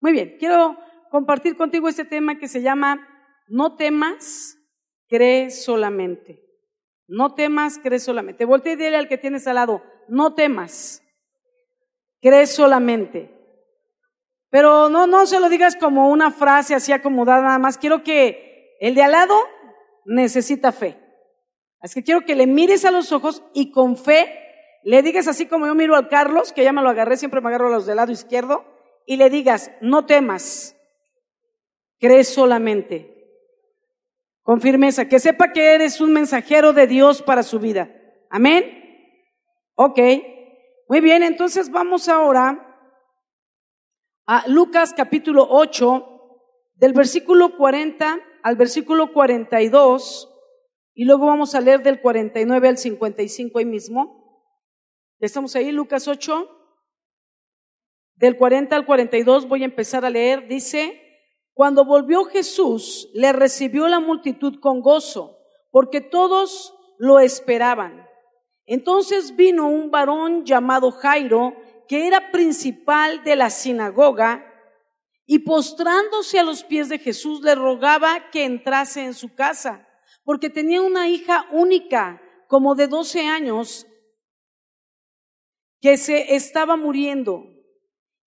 Muy bien, quiero compartir contigo este tema que se llama No temas, cree solamente. No temas, cree solamente. Voltea y dile al que tienes al lado, no temas, cree solamente. Pero no, no se lo digas como una frase así acomodada nada más. Quiero que el de al lado necesita fe. Así que quiero que le mires a los ojos y con fe le digas así como yo miro al Carlos, que ya me lo agarré, siempre me agarro a los del lado izquierdo, y le digas, no temas, cree solamente. Con firmeza, que sepa que eres un mensajero de Dios para su vida. Amén. Ok. Muy bien, entonces vamos ahora a Lucas capítulo 8, del versículo 40 al versículo 42, y luego vamos a leer del 49 al 55 ahí mismo. Estamos ahí, Lucas 8, del 40 al 42, voy a empezar a leer, dice, cuando volvió Jesús, le recibió la multitud con gozo, porque todos lo esperaban. Entonces vino un varón llamado Jairo, que era principal de la sinagoga, y postrándose a los pies de Jesús le rogaba que entrase en su casa, porque tenía una hija única, como de 12 años, que se estaba muriendo.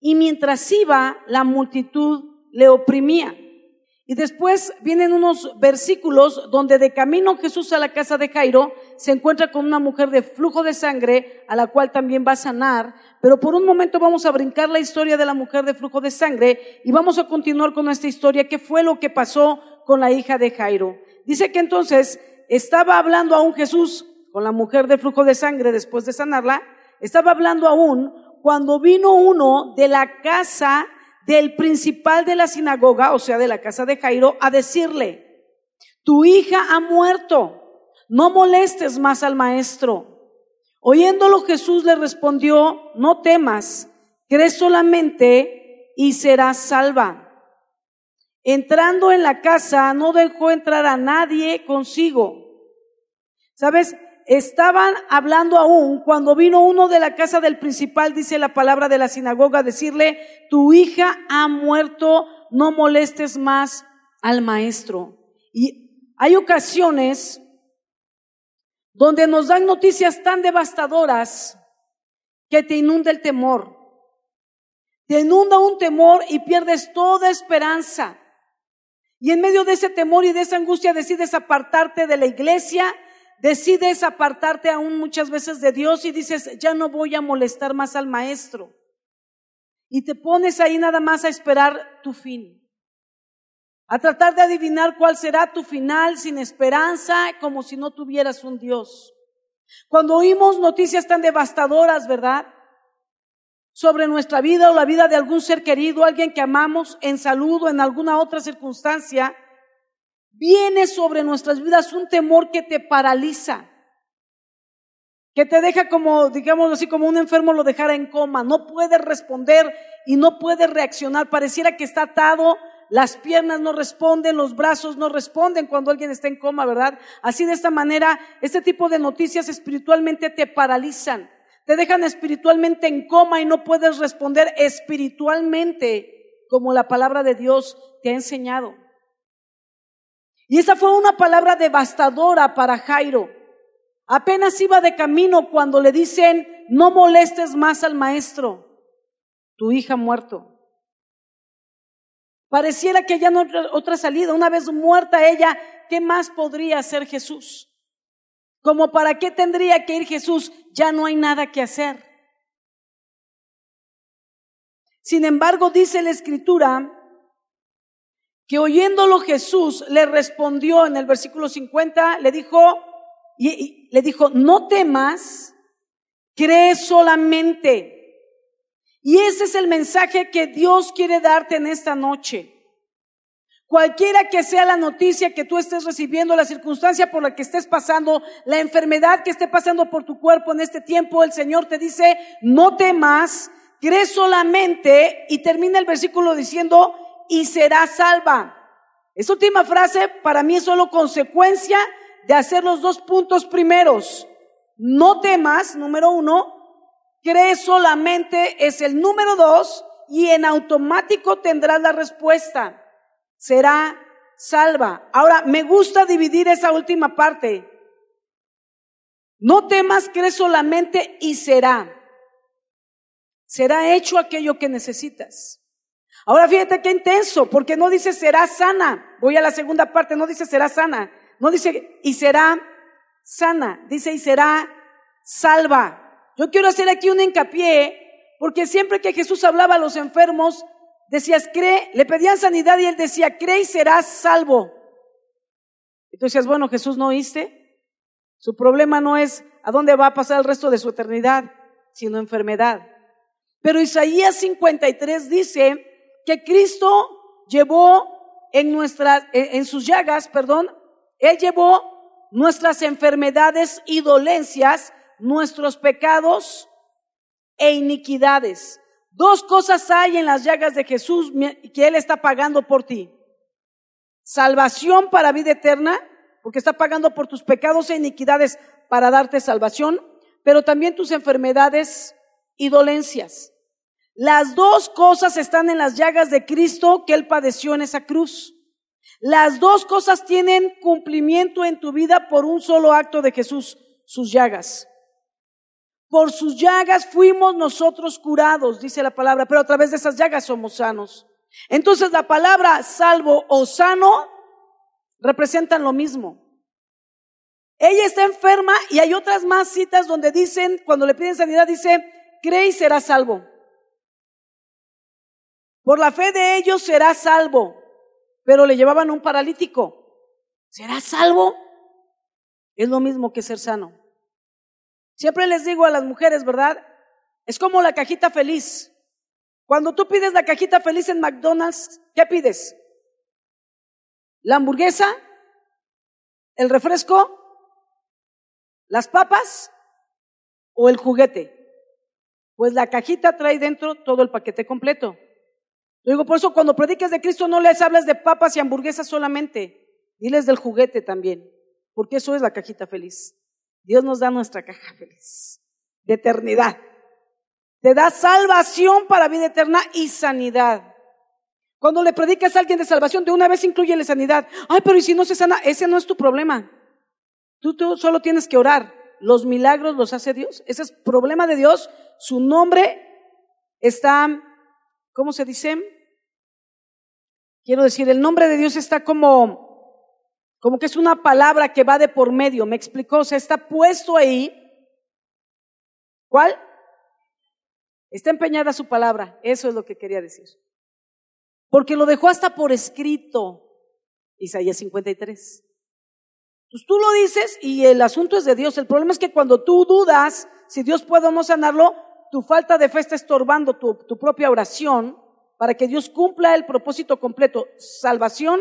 Y mientras iba, la multitud le oprimía. Y después vienen unos versículos donde de camino Jesús a la casa de Jairo se encuentra con una mujer de flujo de sangre a la cual también va a sanar. Pero por un momento vamos a brincar la historia de la mujer de flujo de sangre y vamos a continuar con esta historia. ¿Qué fue lo que pasó con la hija de Jairo? Dice que entonces estaba hablando aún Jesús con la mujer de flujo de sangre después de sanarla. Estaba hablando aún cuando vino uno de la casa del principal de la sinagoga, o sea, de la casa de Jairo, a decirle, tu hija ha muerto, no molestes más al maestro. Oyéndolo Jesús le respondió, no temas, cree solamente y serás salva. Entrando en la casa, no dejó entrar a nadie consigo. ¿Sabes? Estaban hablando aún cuando vino uno de la casa del principal, dice la palabra de la sinagoga, decirle, tu hija ha muerto, no molestes más al maestro. Y hay ocasiones donde nos dan noticias tan devastadoras que te inunda el temor. Te inunda un temor y pierdes toda esperanza. Y en medio de ese temor y de esa angustia decides apartarte de la iglesia, decides apartarte aún muchas veces de Dios y dices, ya no voy a molestar más al maestro. Y te pones ahí nada más a esperar tu fin. A tratar de adivinar cuál será tu final sin esperanza, como si no tuvieras un Dios. Cuando oímos noticias tan devastadoras, ¿verdad? Sobre nuestra vida o la vida de algún ser querido, alguien que amamos en salud o en alguna otra circunstancia, viene sobre nuestras vidas un temor que te paraliza, que te deja como, digamos así, como un enfermo lo dejara en coma, no puede responder y no puede reaccionar, pareciera que está atado, las piernas no responden, los brazos no responden cuando alguien está en coma, ¿verdad? Así de esta manera, este tipo de noticias espiritualmente te paralizan, te dejan espiritualmente en coma y no puedes responder espiritualmente como la palabra de Dios te ha enseñado. Y esa fue una palabra devastadora para Jairo. Apenas iba de camino cuando le dicen, no molestes más al maestro, tu hija muerto. Pareciera que ya no otra salida, una vez muerta ella, ¿qué más podría hacer Jesús? Como para qué tendría que ir Jesús, ya no hay nada que hacer. Sin embargo, dice la escritura que oyéndolo Jesús le respondió en el versículo 50, le dijo, y, le dijo, no temas, cree solamente. Y ese es el mensaje que Dios quiere darte en esta noche. Cualquiera que sea la noticia que tú estés recibiendo, la circunstancia por la que estés pasando, la enfermedad que esté pasando por tu cuerpo en este tiempo, el Señor te dice, no temas, cree solamente, y termina el versículo diciendo, y será salva. Esa última frase para mí es solo consecuencia de hacer los dos puntos primeros. No temas, número uno, cree solamente es el número dos y en automático tendrás la respuesta. Será salva. Ahora, me gusta dividir esa última parte. No temas, crees solamente y será. Será hecho aquello que necesitas. Ahora fíjate qué intenso, porque no dice será sana. Voy a la segunda parte, no dice será sana. No dice y será sana, dice y será salva. Yo quiero hacer aquí un hincapié, porque siempre que Jesús hablaba a los enfermos, decías, cree, le pedían sanidad y él decía, cree y serás salvo. Entonces, bueno, Jesús no oíste. Su problema no es a dónde va a pasar el resto de su eternidad, sino enfermedad. Pero Isaías 53 dice que Cristo llevó en nuestras, en sus llagas, perdón, Él llevó nuestras enfermedades y dolencias, nuestros pecados e iniquidades. Dos cosas hay en las llagas de Jesús que Él está pagando por ti. Salvación para vida eterna, porque está pagando por tus pecados e iniquidades para darte salvación, pero también tus enfermedades y dolencias. Las dos cosas están en las llagas de Cristo que Él padeció en esa cruz. Las dos cosas tienen cumplimiento en tu vida por un solo acto de Jesús, sus llagas. Por sus llagas fuimos nosotros curados, dice la palabra, pero a través de esas llagas somos sanos. Entonces la palabra salvo o sano representan lo mismo. Ella está enferma y hay otras más citas donde dicen, cuando le piden sanidad, dice, cree y será salvo. Por la fe de ellos será salvo. Pero le llevaban un paralítico. ¿Será salvo? Es lo mismo que ser sano. Siempre les digo a las mujeres, ¿verdad? Es como la cajita feliz. Cuando tú pides la cajita feliz en McDonald's, ¿qué pides? ¿La hamburguesa? ¿El refresco? ¿Las papas? ¿O el juguete? Pues la cajita trae dentro todo el paquete completo. Digo, por eso cuando prediques de Cristo no les hables de papas y hamburguesas solamente, diles del juguete también, porque eso es la cajita feliz. Dios nos da nuestra caja feliz de eternidad. Te da salvación para vida eterna y sanidad. Cuando le predicas a alguien de salvación, de una vez incluye la sanidad. Ay, pero ¿y si no se sana? Ese no es tu problema. Tú, tú solo tienes que orar. Los milagros los hace Dios. Ese es problema de Dios. Su nombre está, ¿cómo se dice? Quiero decir, el nombre de Dios está como, como que es una palabra que va de por medio. ¿Me explicó? O sea, está puesto ahí. ¿Cuál? Está empeñada su palabra. Eso es lo que quería decir. Porque lo dejó hasta por escrito. Isaías 53. Pues tú lo dices y el asunto es de Dios. El problema es que cuando tú dudas si Dios puede o no sanarlo, tu falta de fe está estorbando tu, tu propia oración para que Dios cumpla el propósito completo, salvación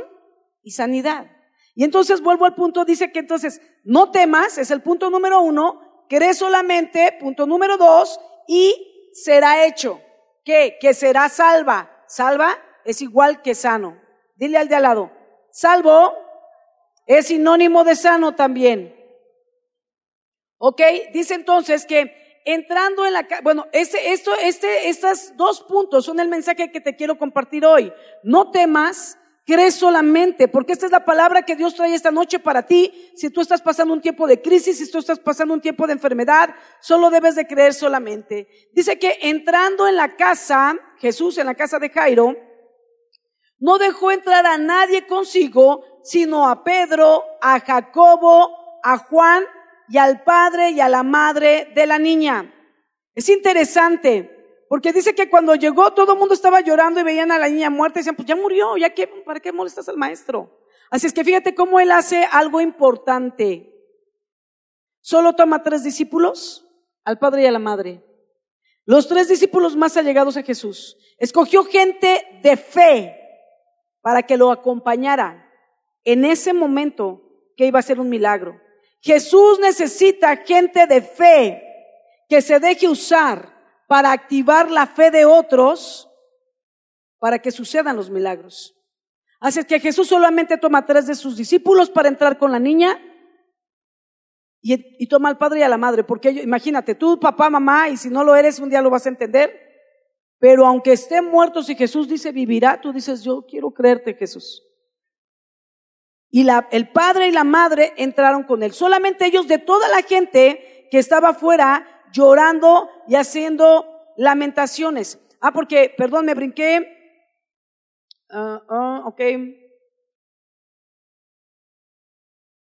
y sanidad. Y entonces vuelvo al punto, dice que entonces no temas, es el punto número uno, crees solamente, punto número dos, y será hecho. ¿Qué? Que será salva. Salva es igual que sano. Dile al de al lado, salvo es sinónimo de sano también. ¿Ok? Dice entonces que entrando en la bueno, este, esto, este, estos dos puntos son el mensaje que te quiero compartir hoy. No temas, crees solamente, porque esta es la palabra que Dios trae esta noche para ti. Si tú estás pasando un tiempo de crisis, si tú estás pasando un tiempo de enfermedad, solo debes de creer solamente. Dice que entrando en la casa, Jesús en la casa de Jairo, no dejó entrar a nadie consigo, sino a Pedro, a Jacobo, a Juan y al padre y a la madre de la niña. Es interesante, porque dice que cuando llegó todo el mundo estaba llorando y veían a la niña muerta y decían, pues ya murió, ya que, ¿para qué molestas al maestro? Así es que fíjate cómo él hace algo importante. Solo toma tres discípulos, al padre y a la madre. Los tres discípulos más allegados a Jesús. Escogió gente de fe para que lo acompañara en ese momento que iba a ser un milagro. Jesús necesita gente de fe que se deje usar para activar la fe de otros para que sucedan los milagros. Así que Jesús solamente toma tres de sus discípulos para entrar con la niña y, toma al padre y a la madre, porque imagínate, tú papá, mamá, y si no lo eres, un día lo vas a entender, Pero aunque estén muertos y Jesús dice vivirá, tú dices, yo quiero creerte, Jesús. Y la, el padre y la madre entraron con él. Solamente ellos de toda la gente que estaba afuera llorando y haciendo lamentaciones. Ah, porque, perdón, me brinqué. Uh, uh, ok.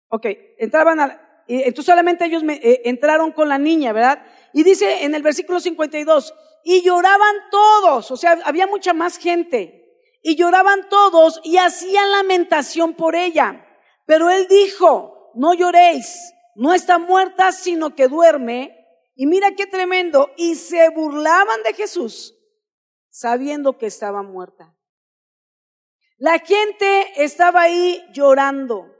Ok, entraban a, entonces solamente ellos me, eh, entraron con la niña, ¿verdad? Y dice en el versículo 52, y lloraban todos, o sea, había mucha más gente, y lloraban todos y hacían lamentación por ella. Pero él dijo, no lloréis, no está muerta, sino que duerme. Y mira qué tremendo, y se burlaban de Jesús, sabiendo que estaba muerta. La gente estaba ahí llorando.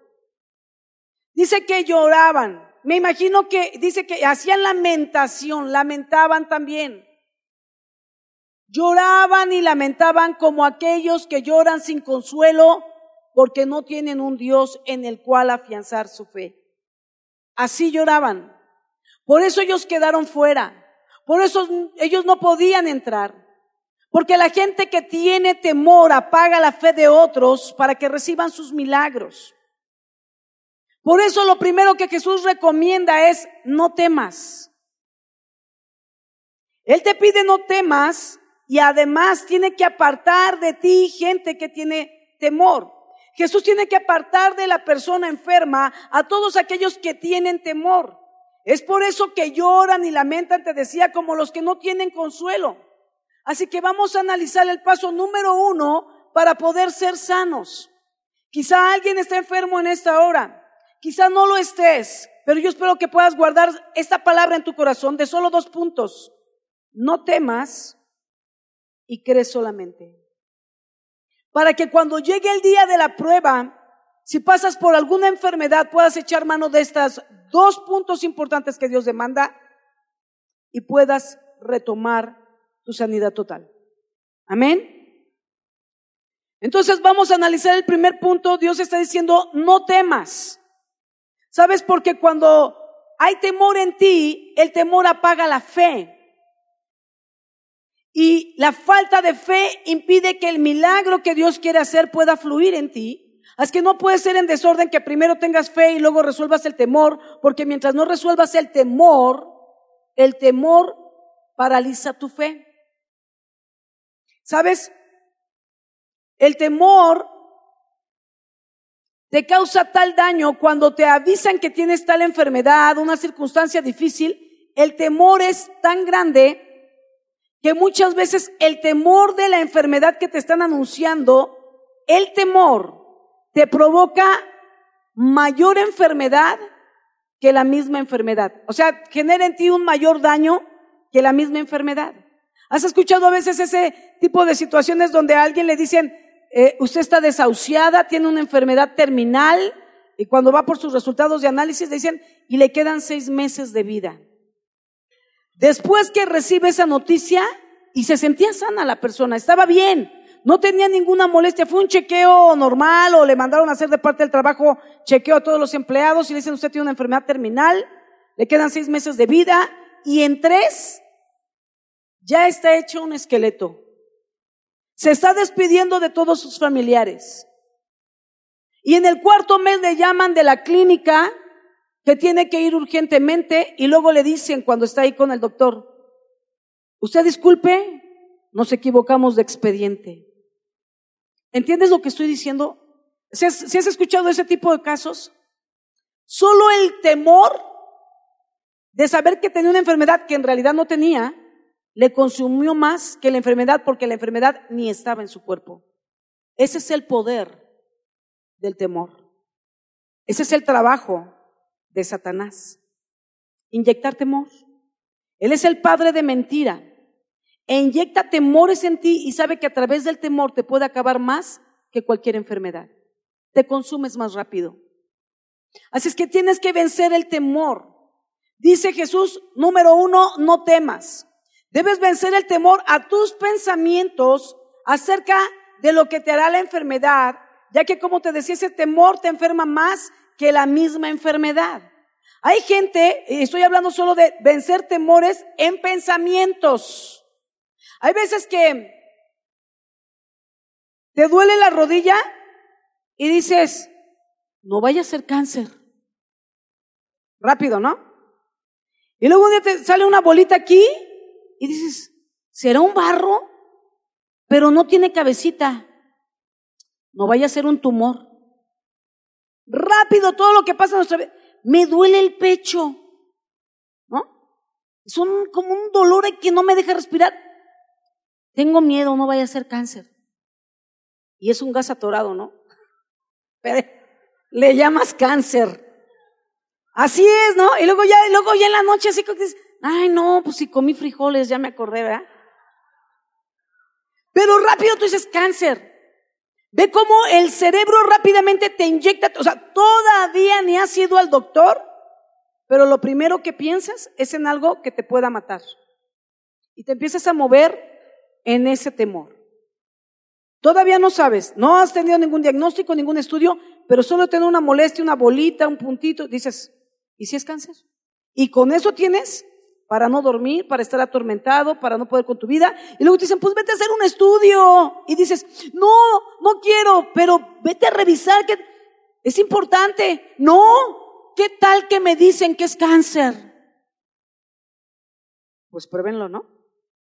Dice que lloraban. Me imagino que dice que hacían lamentación, lamentaban también. Lloraban y lamentaban como aquellos que lloran sin consuelo porque no tienen un Dios en el cual afianzar su fe. Así lloraban. Por eso ellos quedaron fuera. Por eso ellos no podían entrar. Porque la gente que tiene temor apaga la fe de otros para que reciban sus milagros. Por eso lo primero que Jesús recomienda es no temas. Él te pide no temas y además tiene que apartar de ti gente que tiene temor. Jesús tiene que apartar de la persona enferma a todos aquellos que tienen temor. Es por eso que lloran y lamentan, te decía, como los que no tienen consuelo. Así que vamos a analizar el paso número uno para poder ser sanos. Quizá alguien está enfermo en esta hora. Quizá no lo estés, pero yo espero que puedas guardar esta palabra en tu corazón de solo dos puntos. No temas y crees solamente. Para que cuando llegue el día de la prueba, si pasas por alguna enfermedad, puedas echar mano de estos dos puntos importantes que Dios demanda y puedas retomar tu sanidad total. Amén. Entonces vamos a analizar el primer punto. Dios está diciendo, no temas. ¿Sabes? Porque cuando hay temor en ti, el temor apaga la fe. Y la falta de fe impide que el milagro que Dios quiere hacer pueda fluir en ti. Así que no puede ser en desorden que primero tengas fe y luego resuelvas el temor, porque mientras no resuelvas el temor, el temor paraliza tu fe. ¿Sabes? El temor te causa tal daño cuando te avisan que tienes tal enfermedad, una circunstancia difícil. El temor es tan grande que muchas veces el temor de la enfermedad que te están anunciando, el temor te provoca mayor enfermedad que la misma enfermedad. O sea, genera en ti un mayor daño que la misma enfermedad. ¿Has escuchado a veces ese tipo de situaciones donde a alguien le dicen, eh, usted está desahuciada, tiene una enfermedad terminal, y cuando va por sus resultados de análisis le dicen, y le quedan seis meses de vida? Después que recibe esa noticia y se sentía sana la persona, estaba bien, no tenía ninguna molestia, fue un chequeo normal o le mandaron a hacer de parte del trabajo chequeo a todos los empleados y le dicen usted tiene una enfermedad terminal, le quedan seis meses de vida y en tres ya está hecho un esqueleto. Se está despidiendo de todos sus familiares. Y en el cuarto mes le llaman de la clínica que tiene que ir urgentemente y luego le dicen cuando está ahí con el doctor, usted disculpe, nos equivocamos de expediente. ¿Entiendes lo que estoy diciendo? Si has, has escuchado ese tipo de casos, solo el temor de saber que tenía una enfermedad que en realidad no tenía, le consumió más que la enfermedad porque la enfermedad ni estaba en su cuerpo. Ese es el poder del temor. Ese es el trabajo de Satanás. Inyectar temor. Él es el padre de mentira. E inyecta temores en ti y sabe que a través del temor te puede acabar más que cualquier enfermedad. Te consumes más rápido. Así es que tienes que vencer el temor. Dice Jesús, número uno, no temas. Debes vencer el temor a tus pensamientos acerca de lo que te hará la enfermedad, ya que como te decía, ese temor te enferma más que la misma enfermedad. Hay gente, y estoy hablando solo de vencer temores en pensamientos. Hay veces que te duele la rodilla y dices, no vaya a ser cáncer. Rápido, ¿no? Y luego te sale una bolita aquí y dices, ¿será un barro? Pero no tiene cabecita. No vaya a ser un tumor. Rápido todo lo que pasa en nuestra vida. Me duele el pecho. ¿No? Es un, como un dolor que no me deja respirar. Tengo miedo, no vaya a ser cáncer. Y es un gas atorado, ¿no? Pero le llamas cáncer. Así es, ¿no? Y luego ya, luego ya en la noche así como dices, ay no, pues si comí frijoles, ya me acordé, ¿verdad? Pero rápido tú dices cáncer. Ve cómo el cerebro rápidamente te inyecta, o sea, todavía ni has ido al doctor, pero lo primero que piensas es en algo que te pueda matar. Y te empiezas a mover en ese temor. Todavía no sabes, no has tenido ningún diagnóstico, ningún estudio, pero solo tener una molestia, una bolita, un puntito, dices, ¿y si es cáncer? Y con eso tienes para no dormir, para estar atormentado, para no poder con tu vida. Y luego te dicen, pues vete a hacer un estudio. Y dices, no, no quiero, pero vete a revisar que es importante. No, ¿qué tal que me dicen que es cáncer? Pues pruébenlo, ¿no?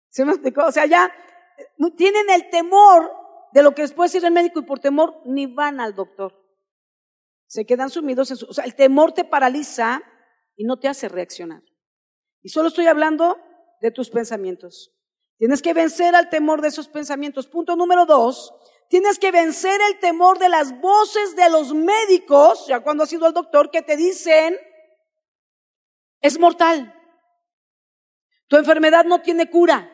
¿Se me explicó? O sea, ya tienen el temor de lo que les puede decir el médico y por temor ni van al doctor. Se quedan sumidos en su... O sea, el temor te paraliza y no te hace reaccionar. Y solo estoy hablando de tus pensamientos. Tienes que vencer al temor de esos pensamientos. Punto número dos, tienes que vencer el temor de las voces de los médicos, ya cuando has ido al doctor, que te dicen, es mortal. Tu enfermedad no tiene cura.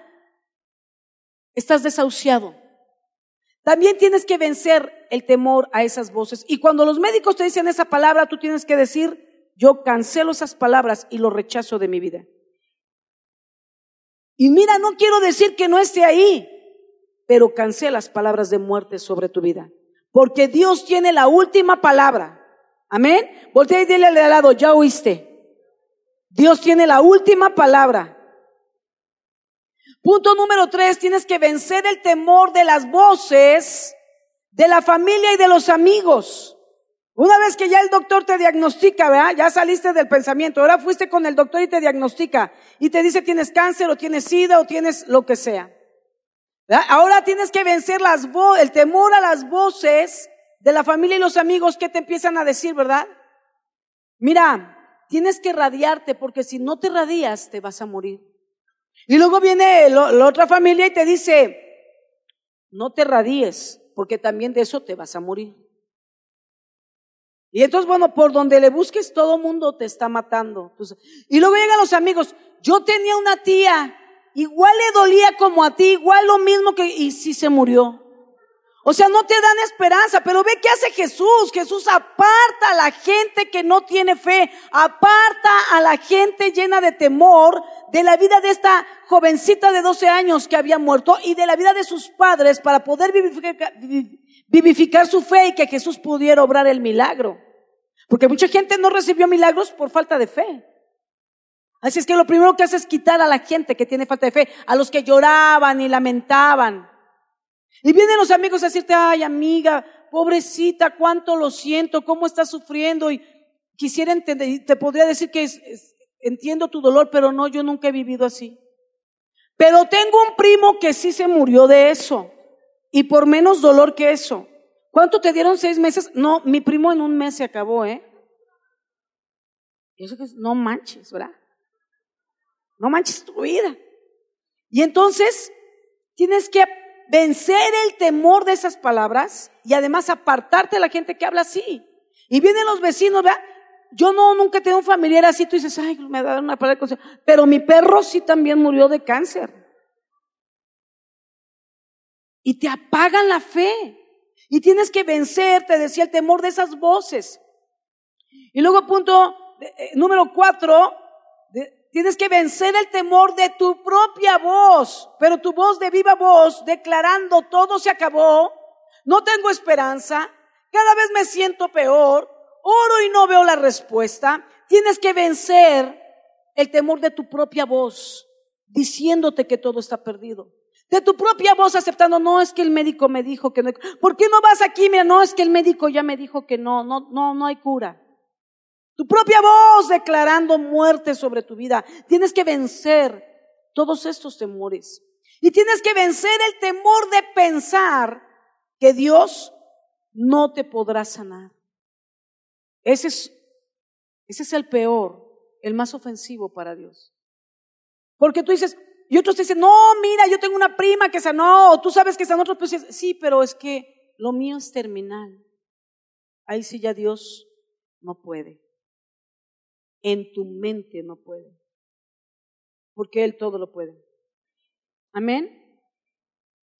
Estás desahuciado. También tienes que vencer el temor a esas voces. Y cuando los médicos te dicen esa palabra, tú tienes que decir, yo cancelo esas palabras y lo rechazo de mi vida. Y mira, no quiero decir que no esté ahí, pero cancelas palabras de muerte sobre tu vida. Porque Dios tiene la última palabra. Amén. Voltea y dile al lado, ya oíste. Dios tiene la última palabra. Punto número tres, tienes que vencer el temor de las voces de la familia y de los amigos. Una vez que ya el doctor te diagnostica, ¿verdad? Ya saliste del pensamiento, ahora fuiste con el doctor y te diagnostica y te dice tienes cáncer o tienes sida o tienes lo que sea. Ahora tienes que vencer las el temor a las voces de la familia y los amigos que te empiezan a decir, ¿verdad? Mira, tienes que radiarte porque si no te radias te vas a morir. Y luego viene la otra familia y te dice, no te radies porque también de eso te vas a morir. Y entonces, bueno, por donde le busques, todo mundo te está matando. y luego llegan los amigos. Yo tenía una tía, igual le dolía como a ti, igual lo mismo que, y sí se murió. O sea, no te dan esperanza, pero ve qué hace Jesús. Jesús aparta a la gente que no tiene fe, aparta a la gente llena de temor de la vida de esta jovencita de 12 años que había muerto y de la vida de sus padres para poder vivificar, vivificar su fe y que Jesús pudiera obrar el milagro. Porque mucha gente no recibió milagros por falta de fe. Así es que lo primero que hace es quitar a la gente que tiene falta de fe, a los que lloraban y lamentaban. Y vienen los amigos a decirte, ay amiga, pobrecita, cuánto lo siento, cómo estás sufriendo. Y quisiera entender, te podría decir que entiendo tu dolor, pero no, yo nunca he vivido así. Pero tengo un primo que sí se murió de eso. Y por menos dolor que eso. ¿Cuánto te dieron seis meses? No, mi primo en un mes se acabó, ¿eh? Eso que no manches, ¿verdad? No manches tu vida. Y entonces tienes que vencer el temor de esas palabras y además apartarte de la gente que habla así. Y vienen los vecinos, ¿verdad? Yo no, nunca he tenido un familiar así, tú dices, ay, me da una palabra de consejo. Pero mi perro sí también murió de cáncer y te apagan la fe. Y tienes que vencer, te decía, el temor de esas voces. Y luego punto eh, número cuatro, tienes que vencer el temor de tu propia voz, pero tu voz de viva voz, declarando todo se acabó, no tengo esperanza, cada vez me siento peor, oro y no veo la respuesta. Tienes que vencer el temor de tu propia voz, diciéndote que todo está perdido. De tu propia voz aceptando, no es que el médico me dijo que no. ¿Por qué no vas aquí? Mira, no es que el médico ya me dijo que no, no, no, no hay cura. Tu propia voz declarando muerte sobre tu vida. Tienes que vencer todos estos temores. Y tienes que vencer el temor de pensar que Dios no te podrá sanar. Ese es, ese es el peor, el más ofensivo para Dios. Porque tú dices, y otros te dicen, no, mira, yo tengo una prima que sanó, o tú sabes que sanó otros, pues sí, pero es que lo mío es terminal. Ahí sí ya Dios no puede. En tu mente no puede. Porque Él todo lo puede. Amén.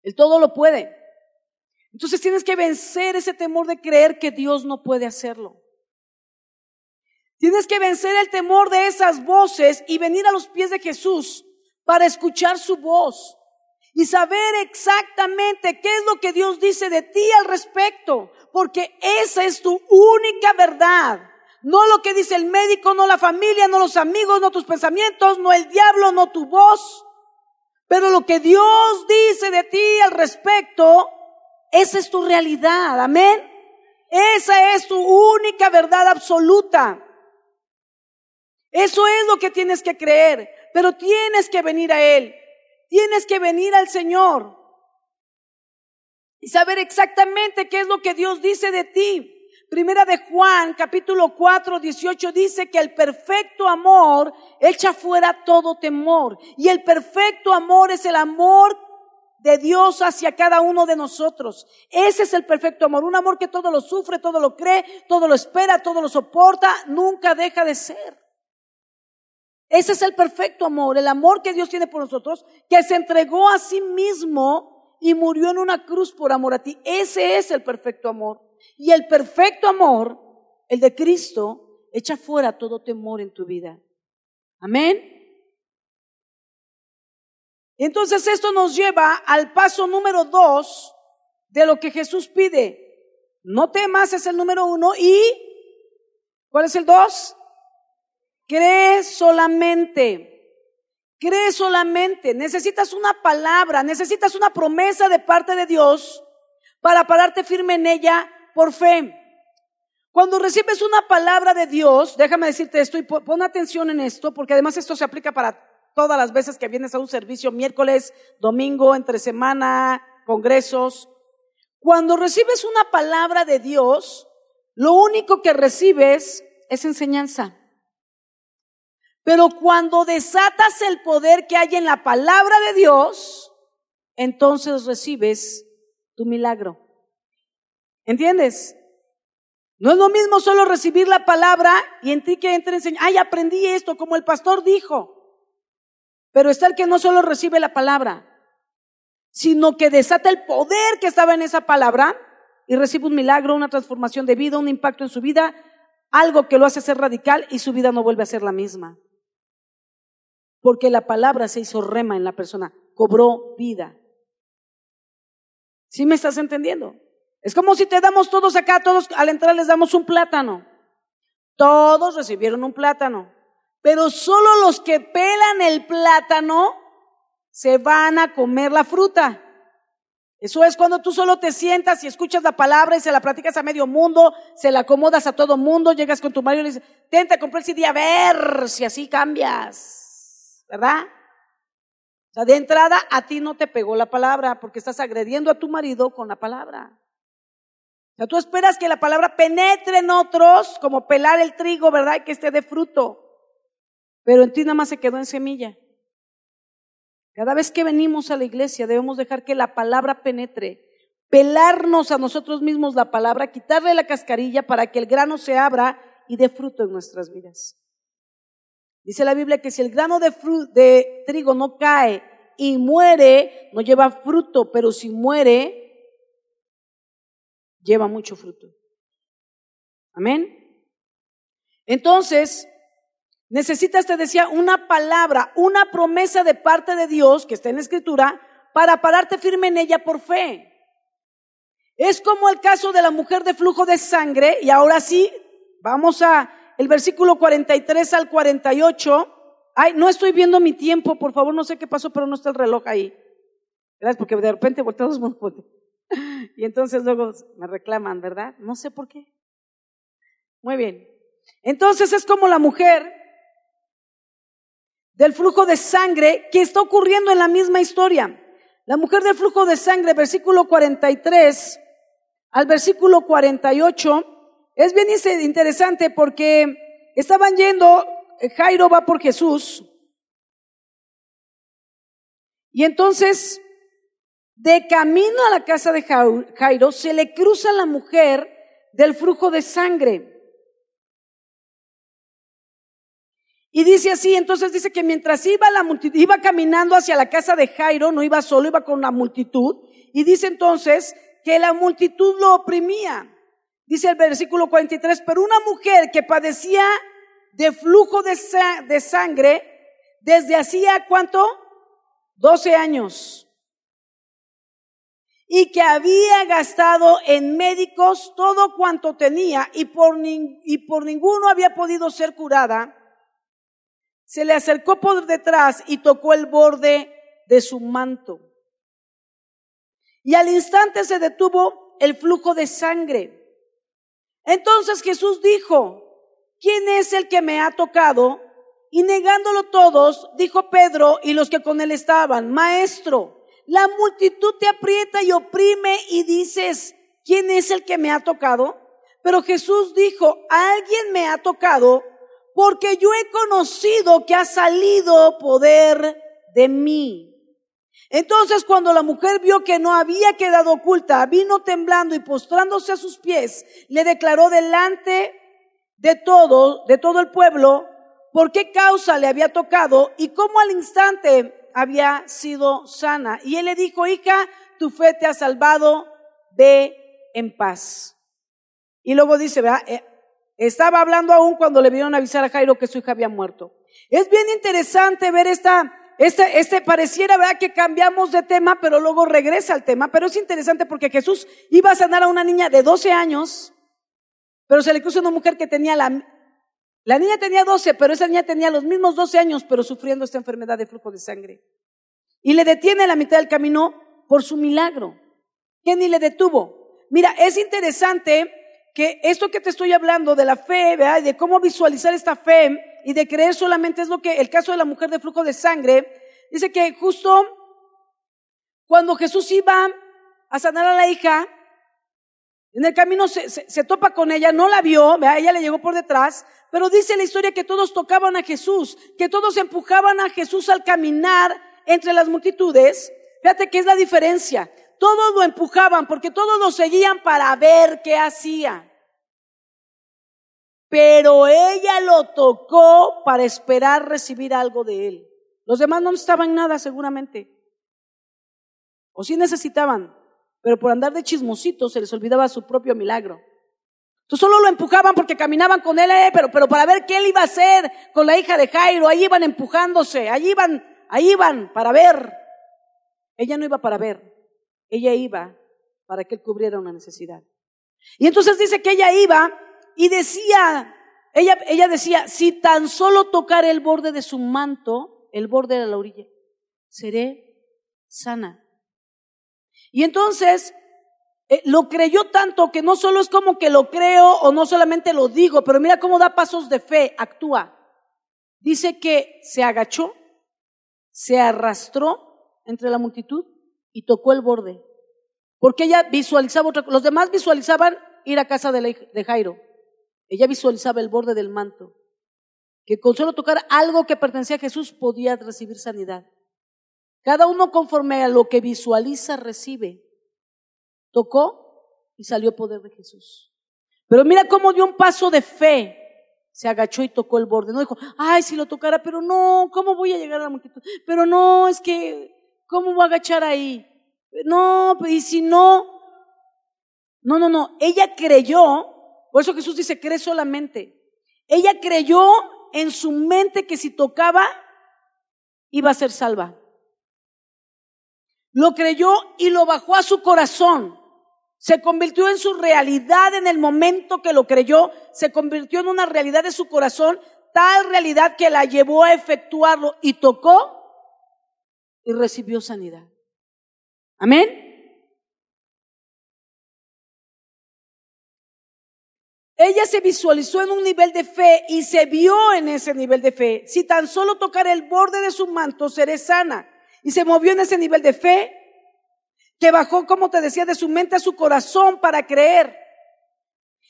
Él todo lo puede. Entonces tienes que vencer ese temor de creer que Dios no puede hacerlo. Tienes que vencer el temor de esas voces y venir a los pies de Jesús para escuchar su voz y saber exactamente qué es lo que Dios dice de ti al respecto, porque esa es tu única verdad. No lo que dice el médico, no la familia, no los amigos, no tus pensamientos, no el diablo, no tu voz. Pero lo que Dios dice de ti al respecto, esa es tu realidad. Amén. Esa es tu única verdad absoluta. Eso es lo que tienes que creer pero tienes que venir a Él, tienes que venir al Señor y saber exactamente qué es lo que Dios dice de ti. Primera de Juan, capítulo 4, 18 dice que el perfecto amor echa fuera todo temor. Y el perfecto amor es el amor de Dios hacia cada uno de nosotros. Ese es el perfecto amor. Un amor que todo lo sufre, todo lo cree, todo lo espera, todo lo soporta, nunca deja de ser. Ese es el perfecto amor, el amor que Dios tiene por nosotros, que se entregó a sí mismo y murió en una cruz por amor a ti. Ese es el perfecto amor. Y el perfecto amor, el de Cristo, echa fuera todo temor en tu vida. Amén. Entonces esto nos lleva al paso número dos de lo que Jesús pide. No temas es el número uno y ¿cuál es el dos? Cree solamente. Cree solamente. Necesitas una palabra, necesitas una promesa de parte de Dios para pararte firme en ella por fe. Cuando recibes una palabra de Dios, déjame decirte esto y pon atención en esto, porque además esto se aplica para todas las veces que vienes a un servicio, miércoles, domingo, entre semana, congresos. Cuando recibes una palabra de Dios, lo único que recibes es enseñanza. Pero cuando desatas el poder que hay en la palabra de Dios, entonces recibes tu milagro. ¿Entiendes? No es lo mismo solo recibir la palabra y en ti que entre enseñar, ay, aprendí esto, como el pastor dijo. Pero está el que no solo recibe la palabra, sino que desata el poder que estaba en esa palabra y recibe un milagro, una transformación de vida, un impacto en su vida, algo que lo hace ser radical y su vida no vuelve a ser la misma porque la palabra se hizo rema en la persona, cobró vida. ¿Sí me estás entendiendo? Es como si te damos todos acá, todos al entrar les damos un plátano. Todos recibieron un plátano, pero solo los que pelan el plátano se van a comer la fruta. Eso es cuando tú solo te sientas y escuchas la palabra y se la platicas a medio mundo, se la acomodas a todo mundo, llegas con tu marido y le dices, tenta comprar el CD a ver si así cambias. ¿Verdad? O sea, de entrada a ti no te pegó la palabra porque estás agrediendo a tu marido con la palabra. O sea, tú esperas que la palabra penetre en otros como pelar el trigo, ¿verdad? Y que esté de fruto. Pero en ti nada más se quedó en semilla. Cada vez que venimos a la iglesia debemos dejar que la palabra penetre, pelarnos a nosotros mismos la palabra, quitarle la cascarilla para que el grano se abra y dé fruto en nuestras vidas. Dice la Biblia que si el grano de, de trigo no cae y muere, no lleva fruto, pero si muere, lleva mucho fruto. Amén. Entonces, necesitas, te decía, una palabra, una promesa de parte de Dios que está en la escritura para pararte firme en ella por fe. Es como el caso de la mujer de flujo de sangre, y ahora sí, vamos a el versículo 43 al 48. Ay, no estoy viendo mi tiempo, por favor, no sé qué pasó, pero no está el reloj ahí. Gracias, porque de repente volteamos y entonces luego me reclaman, ¿verdad? No sé por qué. Muy bien. Entonces es como la mujer del flujo de sangre que está ocurriendo en la misma historia. La mujer del flujo de sangre, versículo 43 al versículo 48, es bien interesante porque estaban yendo, Jairo va por Jesús, y entonces, de camino a la casa de Jairo, se le cruza la mujer del flujo de sangre. Y dice así, entonces dice que mientras iba la multitud, iba caminando hacia la casa de Jairo, no iba solo, iba con la multitud. Y dice entonces que la multitud lo oprimía. Dice el versículo 43, pero una mujer que padecía de flujo de, de sangre desde hacía cuánto? 12 años. Y que había gastado en médicos todo cuanto tenía y por, y por ninguno había podido ser curada se le acercó por detrás y tocó el borde de su manto. Y al instante se detuvo el flujo de sangre. Entonces Jesús dijo, ¿quién es el que me ha tocado? Y negándolo todos, dijo Pedro y los que con él estaban, Maestro, la multitud te aprieta y oprime y dices, ¿quién es el que me ha tocado? Pero Jesús dijo, alguien me ha tocado porque yo he conocido que ha salido poder de mí. Entonces cuando la mujer vio que no había quedado oculta, vino temblando y postrándose a sus pies, le declaró delante de todo, de todo el pueblo, por qué causa le había tocado y cómo al instante había sido sana. Y él le dijo, hija, tu fe te ha salvado, ve en paz. Y luego dice. Eh, estaba hablando aún cuando le vieron avisar a Jairo que su hija había muerto. Es bien interesante ver esta, este, este pareciera, ¿verdad? Que cambiamos de tema, pero luego regresa al tema. Pero es interesante porque Jesús iba a sanar a una niña de 12 años, pero se le puso una mujer que tenía la, la niña tenía 12, pero esa niña tenía los mismos 12 años, pero sufriendo esta enfermedad de flujo de sangre. Y le detiene a la mitad del camino por su milagro, que ni le detuvo. Mira, es interesante que esto que te estoy hablando de la fe, de cómo visualizar esta fe y de creer solamente es lo que el caso de la mujer de flujo de sangre, dice que justo cuando Jesús iba a sanar a la hija, en el camino se, topa con ella, no la vio, ¿verdad? ella le llegó por detrás, pero dice la historia que todos tocaban a Jesús, que todos empujaban a Jesús al caminar entre las multitudes. Fíjate que es la diferencia. Todos lo empujaban porque todos lo seguían para ver qué hacía pero ella lo tocó para esperar recibir algo de él. Los demás no necesitaban nada seguramente. O sí necesitaban, pero por andar de chismositos se les olvidaba su propio milagro. Entonces solo lo empujaban porque caminaban con él, eh, pero, pero para ver qué él iba a hacer con la hija de Jairo. Ahí iban empujándose, ahí iban, ahí iban para ver. Ella no iba para ver, ella iba para que él cubriera una necesidad. Y entonces dice que ella iba y decía, ella, ella decía, si tan solo tocar el borde de su manto, el borde de la orilla, seré sana. Y entonces eh, lo creyó tanto que no solo es como que lo creo o no solamente lo digo, pero mira cómo da pasos de fe, actúa. Dice que se agachó, se arrastró entre la multitud y tocó el borde. Porque ella visualizaba otra cosa. Los demás visualizaban ir a casa de Jairo. Ella visualizaba el borde del manto, que con solo tocar algo que pertenecía a Jesús podía recibir sanidad. Cada uno conforme a lo que visualiza recibe. Tocó y salió poder de Jesús. Pero mira cómo dio un paso de fe. Se agachó y tocó el borde. No dijo, ay, si lo tocara, pero no, ¿cómo voy a llegar a la multitud? Pero no, es que, ¿cómo voy a agachar ahí? No, y si no, no, no, no. Ella creyó por eso Jesús dice, cree solamente. Ella creyó en su mente que si tocaba, iba a ser salva. Lo creyó y lo bajó a su corazón. Se convirtió en su realidad en el momento que lo creyó. Se convirtió en una realidad de su corazón, tal realidad que la llevó a efectuarlo y tocó y recibió sanidad. Amén. Ella se visualizó en un nivel de fe y se vio en ese nivel de fe. Si tan solo tocar el borde de su manto, seré sana. Y se movió en ese nivel de fe que bajó, como te decía, de su mente a su corazón para creer.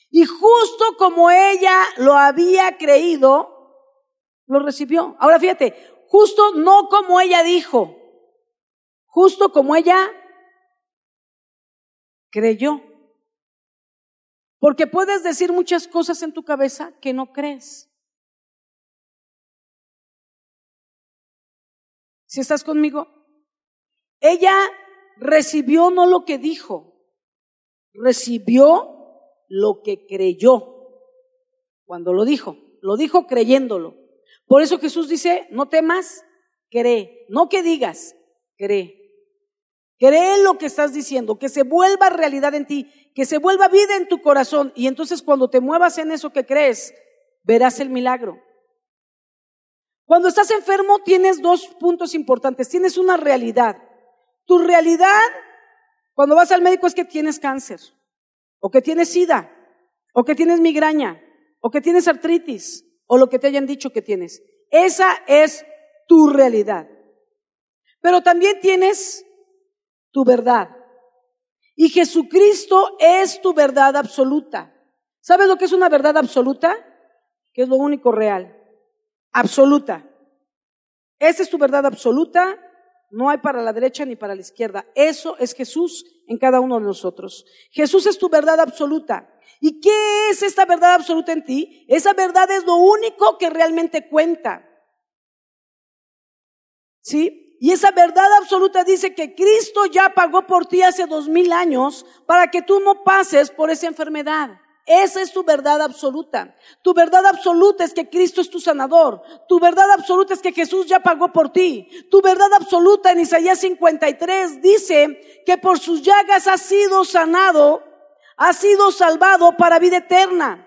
Y justo como ella lo había creído, lo recibió. Ahora fíjate, justo no como ella dijo, justo como ella creyó. Porque puedes decir muchas cosas en tu cabeza que no crees. Si estás conmigo, ella recibió no lo que dijo, recibió lo que creyó cuando lo dijo. Lo dijo creyéndolo. Por eso Jesús dice, no temas, cree. No que digas, cree. Cree lo que estás diciendo, que se vuelva realidad en ti, que se vuelva vida en tu corazón. Y entonces cuando te muevas en eso que crees, verás el milagro. Cuando estás enfermo tienes dos puntos importantes. Tienes una realidad. Tu realidad, cuando vas al médico, es que tienes cáncer, o que tienes sida, o que tienes migraña, o que tienes artritis, o lo que te hayan dicho que tienes. Esa es tu realidad. Pero también tienes tu verdad. Y Jesucristo es tu verdad absoluta. ¿Sabes lo que es una verdad absoluta? Que es lo único real. Absoluta. Esa es tu verdad absoluta. No hay para la derecha ni para la izquierda. Eso es Jesús en cada uno de nosotros. Jesús es tu verdad absoluta. ¿Y qué es esta verdad absoluta en ti? Esa verdad es lo único que realmente cuenta. ¿Sí? Y esa verdad absoluta dice que Cristo ya pagó por ti hace dos mil años para que tú no pases por esa enfermedad. Esa es tu verdad absoluta. Tu verdad absoluta es que Cristo es tu sanador. Tu verdad absoluta es que Jesús ya pagó por ti. Tu verdad absoluta en Isaías 53 dice que por sus llagas has sido sanado, has sido salvado para vida eterna.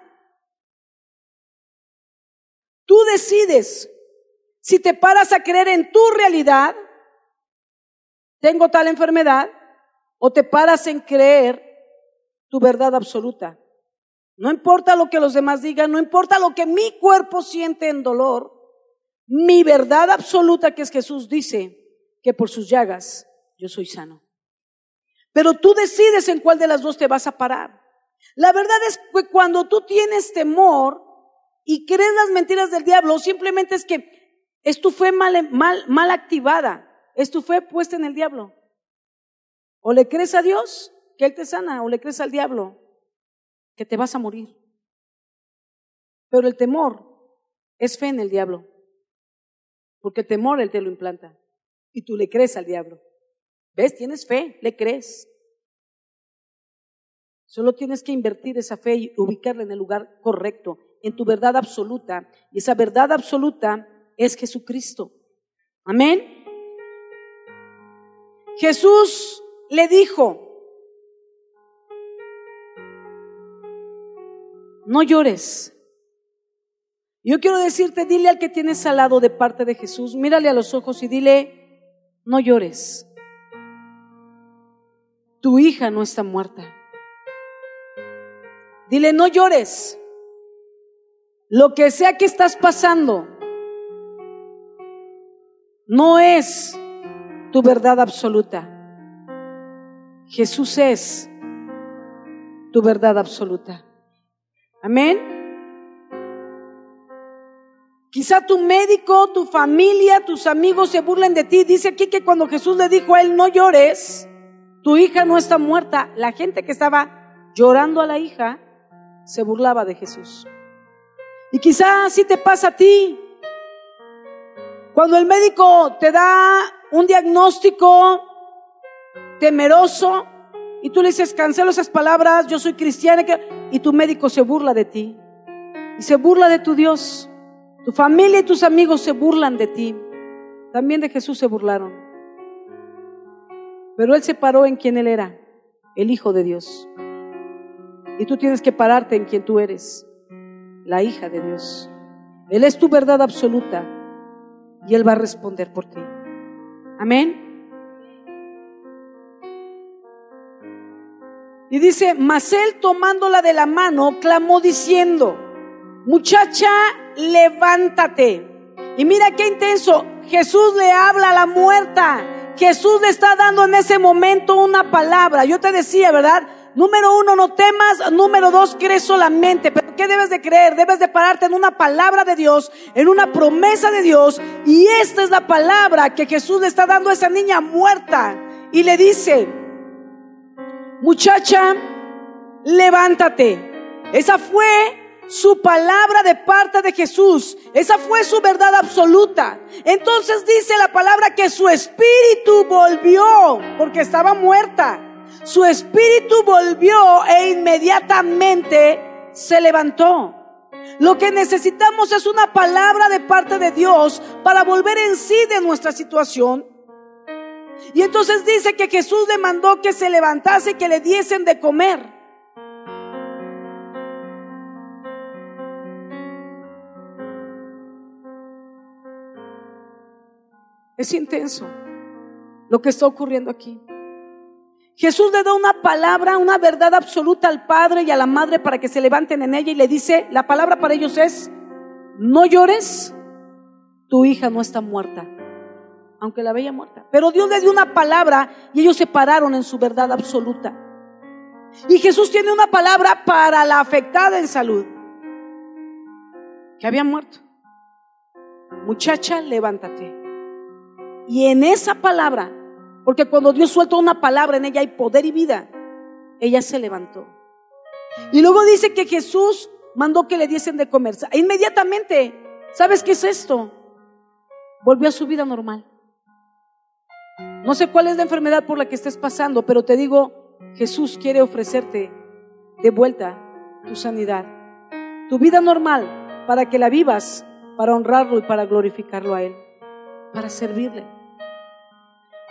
Tú decides si te paras a creer en tu realidad, tengo tal enfermedad, o te paras en creer tu verdad absoluta. No importa lo que los demás digan, no importa lo que mi cuerpo siente en dolor, mi verdad absoluta que es Jesús dice que por sus llagas yo soy sano. Pero tú decides en cuál de las dos te vas a parar. La verdad es que cuando tú tienes temor y crees las mentiras del diablo, simplemente es que es tu fe mal, mal, mal activada. Es tu fe puesta en el diablo. O le crees a Dios, que Él te sana, o le crees al diablo, que te vas a morir. Pero el temor es fe en el diablo. Porque el temor Él te lo implanta. Y tú le crees al diablo. ¿Ves? Tienes fe, le crees. Solo tienes que invertir esa fe y ubicarla en el lugar correcto, en tu verdad absoluta. Y esa verdad absoluta es Jesucristo. Amén. Jesús le dijo, no llores. Yo quiero decirte, dile al que tienes al lado de parte de Jesús, mírale a los ojos y dile, no llores. Tu hija no está muerta. Dile, no llores. Lo que sea que estás pasando, no es tu verdad absoluta. Jesús es tu verdad absoluta. Amén. Quizá tu médico, tu familia, tus amigos se burlen de ti. Dice aquí que cuando Jesús le dijo a él, no llores, tu hija no está muerta. La gente que estaba llorando a la hija se burlaba de Jesús. Y quizá así te pasa a ti. Cuando el médico te da un diagnóstico temeroso y tú le dices, cancelo esas palabras, yo soy cristiana, y tu médico se burla de ti. Y se burla de tu Dios. Tu familia y tus amigos se burlan de ti. También de Jesús se burlaron. Pero Él se paró en quien Él era, el Hijo de Dios. Y tú tienes que pararte en quien tú eres, la hija de Dios. Él es tu verdad absoluta y Él va a responder por ti. Amén. Y dice, mas él tomándola de la mano, clamó diciendo, muchacha, levántate. Y mira qué intenso, Jesús le habla a la muerta. Jesús le está dando en ese momento una palabra. Yo te decía, ¿verdad? Número uno, no temas. Número dos, crees solamente. Pero ¿qué debes de creer? Debes de pararte en una palabra de Dios, en una promesa de Dios. Y esta es la palabra que Jesús le está dando a esa niña muerta. Y le dice, muchacha, levántate. Esa fue su palabra de parte de Jesús. Esa fue su verdad absoluta. Entonces dice la palabra que su espíritu volvió porque estaba muerta. Su espíritu volvió e inmediatamente se levantó. Lo que necesitamos es una palabra de parte de Dios para volver en sí de nuestra situación y entonces dice que Jesús le mandó que se levantase y que le diesen de comer. Es intenso lo que está ocurriendo aquí. Jesús le da una palabra, una verdad absoluta al padre y a la madre para que se levanten en ella y le dice, la palabra para ellos es, no llores, tu hija no está muerta aunque la veía muerta. Pero Dios le dio una palabra y ellos se pararon en su verdad absoluta. Y Jesús tiene una palabra para la afectada en salud, que había muerto. Muchacha, levántate. Y en esa palabra, porque cuando Dios suelta una palabra en ella hay poder y vida, ella se levantó. Y luego dice que Jesús mandó que le diesen de comer. Inmediatamente, ¿sabes qué es esto? Volvió a su vida normal. No sé cuál es la enfermedad por la que estés pasando, pero te digo, Jesús quiere ofrecerte de vuelta tu sanidad, tu vida normal, para que la vivas, para honrarlo y para glorificarlo a Él, para servirle.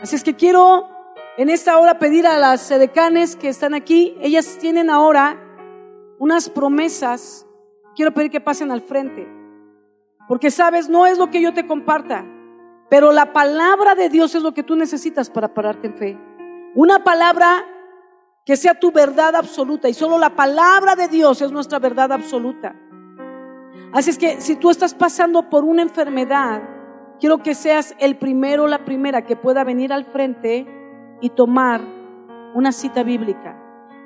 Así es que quiero en esta hora pedir a las sedecanes que están aquí, ellas tienen ahora unas promesas, quiero pedir que pasen al frente, porque sabes, no es lo que yo te comparta, pero la palabra de Dios es lo que tú necesitas para pararte en fe. Una palabra que sea tu verdad absoluta. Y solo la palabra de Dios es nuestra verdad absoluta. Así es que si tú estás pasando por una enfermedad, quiero que seas el primero o la primera que pueda venir al frente y tomar una cita bíblica.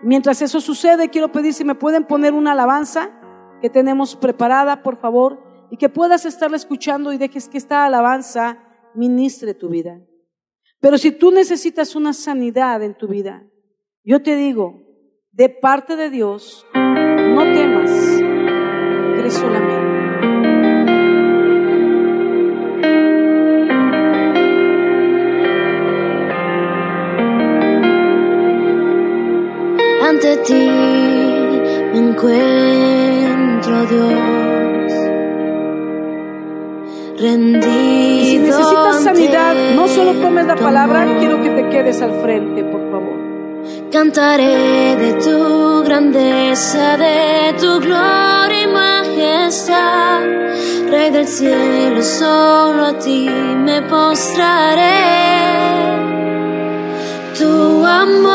Mientras eso sucede, quiero pedir si me pueden poner una alabanza que tenemos preparada, por favor, y que puedas estarla escuchando y dejes que esta alabanza ministre tu vida. Pero si tú necesitas una sanidad en tu vida, yo te digo, de parte de Dios, no temas, crees solamente. Ante ti me encuentro, Dios, rendido si necesitas sanidad, no solo tomes la palabra, quiero que te quedes al frente, por favor. Cantaré de tu grandeza, de tu gloria y majestad. Rey del cielo, solo a ti me postraré. Tu amor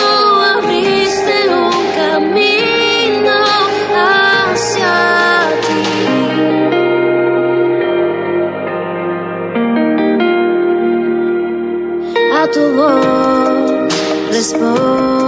voz responderé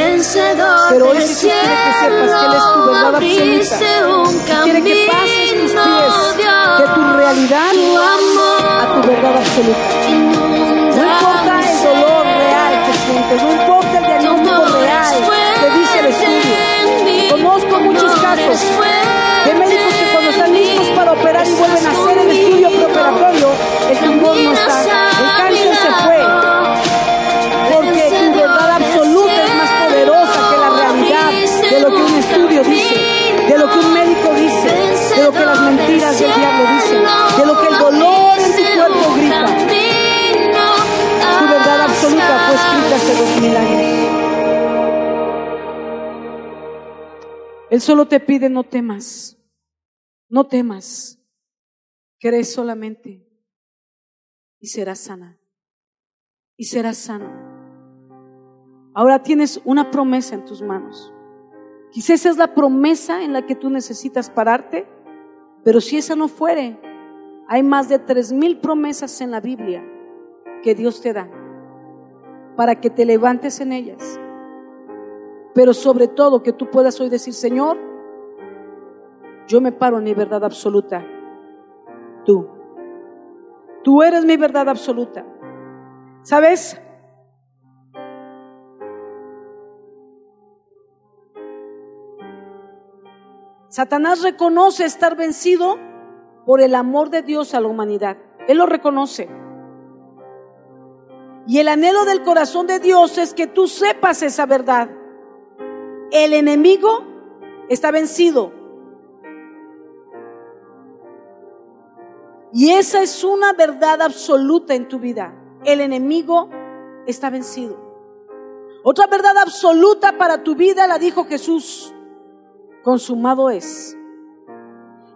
Vencedor Pero hoy Dios quiere que sepas que Él es tu verdad absoluta. Quiere que pases tus pies de tu realidad a tu verdad absoluta. No importa el dolor real que sientes, no importa el diagnóstico real que dice el estudio. Conozco muchos casos de médicos que cuando están listos para operar y vuelven a hacer Él solo te pide no temas, no temas, crees solamente y serás sana, y serás sano. Ahora tienes una promesa en tus manos. Quizás esa es la promesa en la que tú necesitas pararte, pero si esa no fuere, hay más de tres mil promesas en la Biblia que Dios te da para que te levantes en ellas. Pero sobre todo que tú puedas hoy decir, Señor, yo me paro en mi verdad absoluta. Tú. Tú eres mi verdad absoluta. ¿Sabes? Satanás reconoce estar vencido por el amor de Dios a la humanidad. Él lo reconoce. Y el anhelo del corazón de Dios es que tú sepas esa verdad. El enemigo está vencido. Y esa es una verdad absoluta en tu vida. El enemigo está vencido. Otra verdad absoluta para tu vida la dijo Jesús. Consumado es.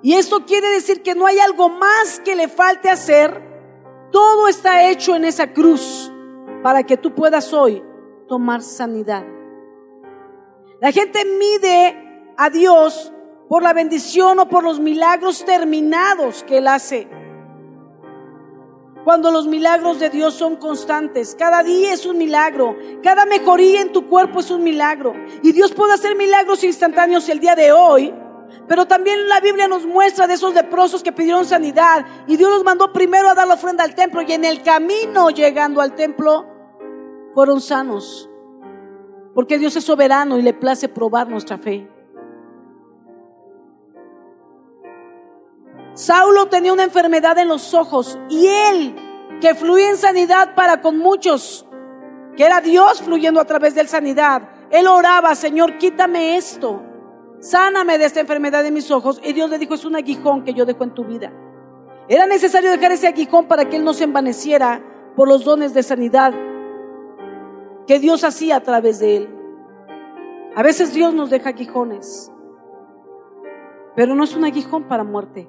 Y esto quiere decir que no hay algo más que le falte hacer. Todo está hecho en esa cruz para que tú puedas hoy tomar sanidad. La gente mide a Dios por la bendición o por los milagros terminados que Él hace. Cuando los milagros de Dios son constantes, cada día es un milagro, cada mejoría en tu cuerpo es un milagro. Y Dios puede hacer milagros instantáneos el día de hoy, pero también la Biblia nos muestra de esos leprosos que pidieron sanidad y Dios los mandó primero a dar la ofrenda al templo y en el camino llegando al templo fueron sanos. Porque Dios es soberano y le place probar nuestra fe. Saulo tenía una enfermedad en los ojos y él, que fluía en sanidad para con muchos, que era Dios fluyendo a través de sanidad, él oraba, Señor, quítame esto, sáname de esta enfermedad de mis ojos. Y Dios le dijo, es un aguijón que yo dejo en tu vida. Era necesario dejar ese aguijón para que él no se envaneciera por los dones de sanidad que Dios hacía a través de él. A veces Dios nos deja aguijones, pero no es un aguijón para muerte,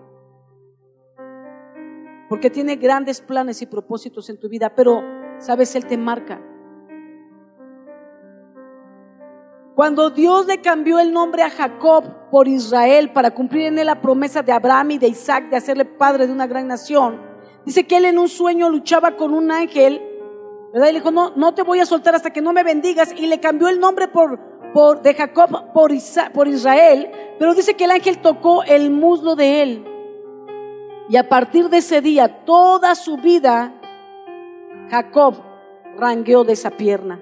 porque tiene grandes planes y propósitos en tu vida, pero, sabes, Él te marca. Cuando Dios le cambió el nombre a Jacob por Israel para cumplir en él la promesa de Abraham y de Isaac de hacerle padre de una gran nación, dice que él en un sueño luchaba con un ángel Y le dijo, no, no te voy a soltar hasta que no me bendigas. Y le cambió el nombre por, por, de Jacob por, por Israel. Pero dice que el ángel tocó el muslo de él. Y a partir de ese día, toda su vida, Jacob rangueó de esa pierna.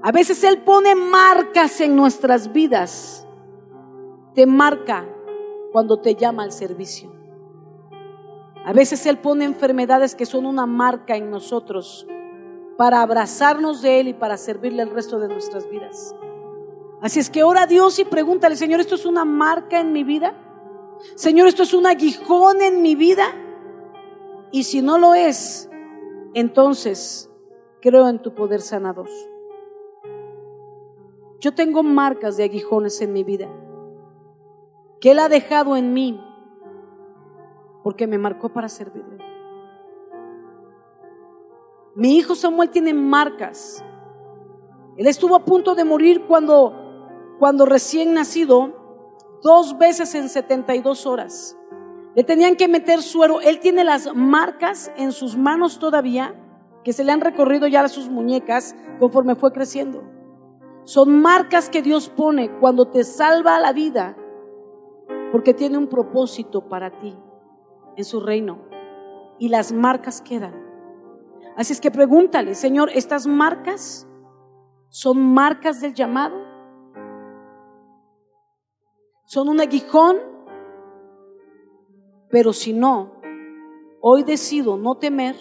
A veces Él pone marcas en nuestras vidas. Te marca cuando te llama al servicio. A veces Él pone enfermedades que son una marca en nosotros para abrazarnos de Él y para servirle el resto de nuestras vidas. Así es que ora a Dios y pregúntale, Señor, ¿esto es una marca en mi vida? Señor, ¿esto es un aguijón en mi vida? Y si no lo es, entonces creo en tu poder sanador. Yo tengo marcas de aguijones en mi vida que Él ha dejado en mí porque me marcó para servirle. Mi hijo Samuel tiene marcas. Él estuvo a punto de morir cuando, cuando recién nacido, dos veces en 72 horas. Le tenían que meter suero. Él tiene las marcas en sus manos todavía, que se le han recorrido ya a sus muñecas conforme fue creciendo. Son marcas que Dios pone cuando te salva la vida, porque tiene un propósito para ti en su reino. Y las marcas quedan. Así es que pregúntale, Señor, ¿estas marcas son marcas del llamado? ¿Son un aguijón? Pero si no, hoy decido no temer,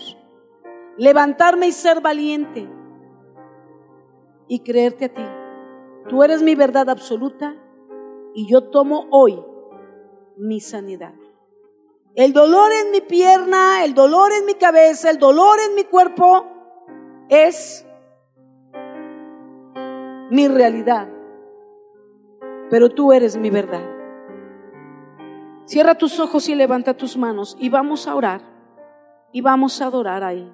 levantarme y ser valiente y creerte a ti. Tú eres mi verdad absoluta y yo tomo hoy mi sanidad. El dolor en mi pierna, el dolor en mi cabeza, el dolor en mi cuerpo es mi realidad. Pero tú eres mi verdad. Cierra tus ojos y levanta tus manos y vamos a orar y vamos a adorar ahí.